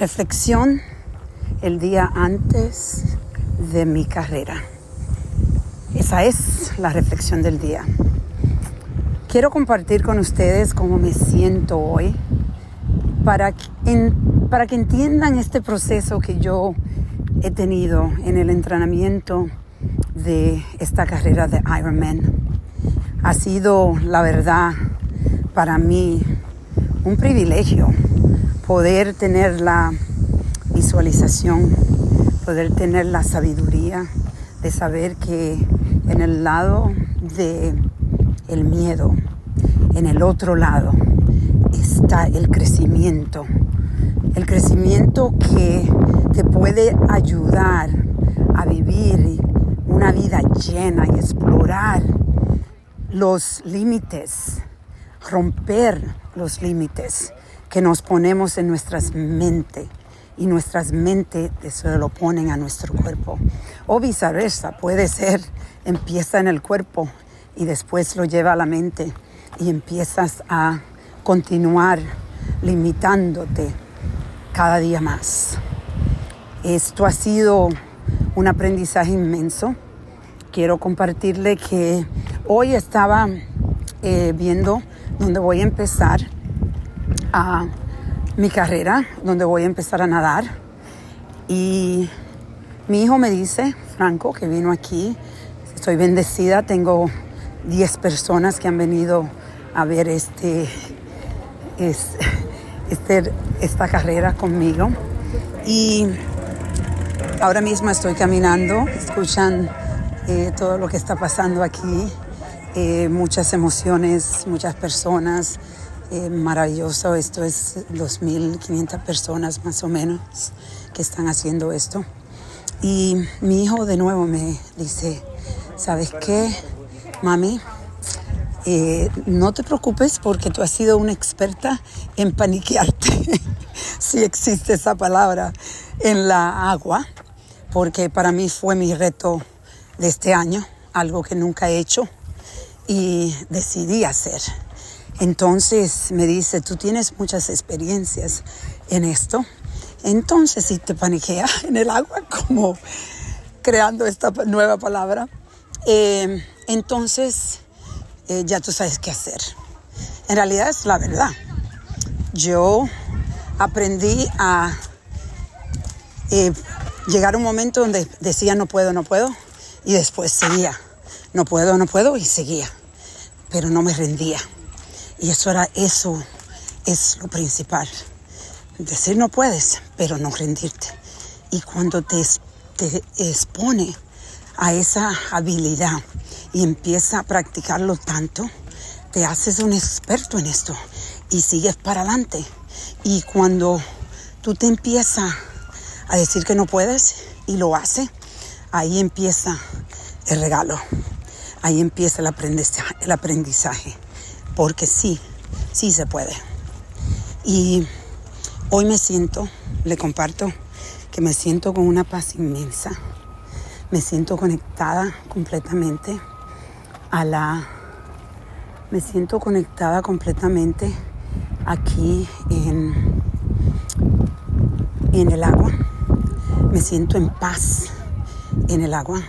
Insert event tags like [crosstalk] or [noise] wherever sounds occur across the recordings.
Reflexión el día antes de mi carrera. Esa es la reflexión del día. Quiero compartir con ustedes cómo me siento hoy para, para que entiendan este proceso que yo he tenido en el entrenamiento de esta carrera de Ironman. Ha sido, la verdad, para mí un privilegio poder tener la visualización, poder tener la sabiduría de saber que en el lado de el miedo, en el otro lado está el crecimiento, el crecimiento que te puede ayudar a vivir una vida llena y explorar los límites, romper los límites que nos ponemos en nuestras mentes y nuestras mentes se lo ponen a nuestro cuerpo. O viceversa, puede ser, empieza en el cuerpo y después lo lleva a la mente y empiezas a continuar limitándote cada día más. Esto ha sido un aprendizaje inmenso. Quiero compartirle que hoy estaba eh, viendo dónde voy a empezar a mi carrera, donde voy a empezar a nadar. Y mi hijo me dice, Franco, que vino aquí, estoy bendecida, tengo 10 personas que han venido a ver este, este, esta carrera conmigo. Y ahora mismo estoy caminando, escuchan eh, todo lo que está pasando aquí, eh, muchas emociones, muchas personas, eh, maravilloso. Esto es 2.500 personas más o menos que están haciendo esto. Y mi hijo de nuevo me dice, ¿sabes qué, mami? Eh, no te preocupes porque tú has sido una experta en paniquearte, [laughs] si existe esa palabra, en la agua, porque para mí fue mi reto de este año, algo que nunca he hecho y decidí hacer. Entonces me dice, tú tienes muchas experiencias en esto. Entonces, si te paniquea [laughs] en el agua, como creando esta nueva palabra, eh, entonces eh, ya tú sabes qué hacer. En realidad es la verdad. Yo aprendí a eh, llegar a un momento donde decía no puedo, no puedo, y después seguía, no puedo, no puedo, y seguía, pero no me rendía. Y eso era eso, es lo principal. Decir no puedes, pero no rendirte. Y cuando te, te expone a esa habilidad y empieza a practicarlo tanto, te haces un experto en esto y sigues para adelante. Y cuando tú te empiezas a decir que no puedes y lo hace, ahí empieza el regalo, ahí empieza. El aprendizaje porque sí, sí se puede. Y hoy me siento, le comparto, que me siento con una paz inmensa. Me siento conectada completamente a la... Me siento conectada completamente aquí en, en el agua. Me siento en paz en el agua.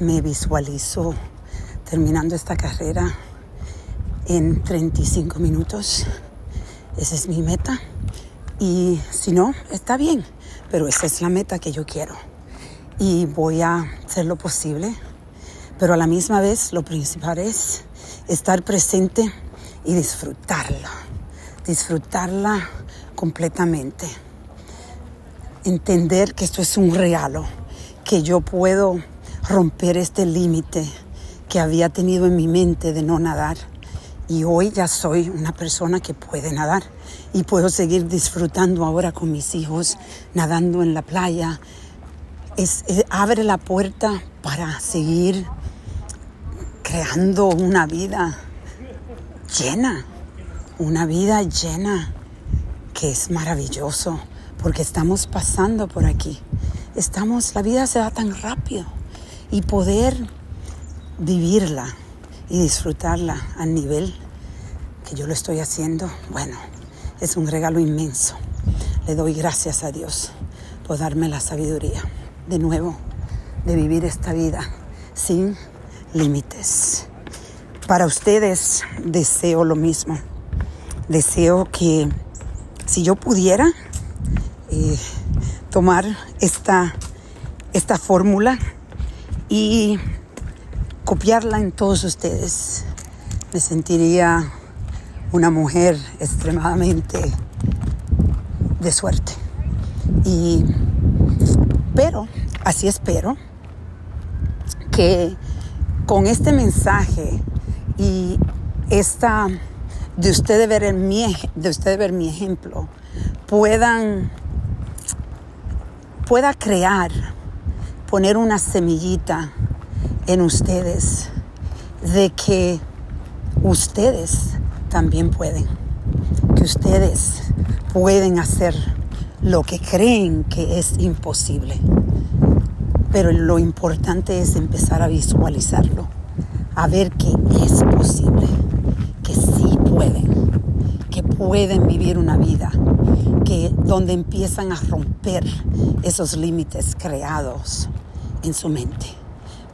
Me visualizo terminando esta carrera en 35 minutos. Esa es mi meta. Y si no, está bien, pero esa es la meta que yo quiero. Y voy a hacer lo posible, pero a la misma vez lo principal es estar presente y disfrutarla. Disfrutarla completamente. Entender que esto es un regalo, que yo puedo romper este límite que había tenido en mi mente de no nadar y hoy ya soy una persona que puede nadar y puedo seguir disfrutando ahora con mis hijos, nadando en la playa. Abre la puerta para seguir creando una vida llena, una vida llena que es maravilloso porque estamos pasando por aquí. Estamos, la vida se va tan rápido y poder vivirla y disfrutarla al nivel que yo lo estoy haciendo, bueno, es un regalo inmenso. le doy gracias a Dios por darme la sabiduría de nuevo de vivir esta vida sin límites. Para ustedes deseo lo mismo. Deseo que si yo pudiera eh, tomar esta, esta fórmula y copiarla en todos ustedes, me sentiría una mujer extremadamente de suerte. Y, pero, así espero, que con este mensaje y esta de ustedes ver mi de ustedes ver mi ejemplo puedan pueda crear poner una semillita en ustedes de que ustedes también pueden que ustedes pueden hacer lo que creen que es imposible pero lo importante es empezar a visualizarlo, a ver que es posible, que sí pueden, que pueden vivir una vida que donde empiezan a romper esos límites creados en su mente.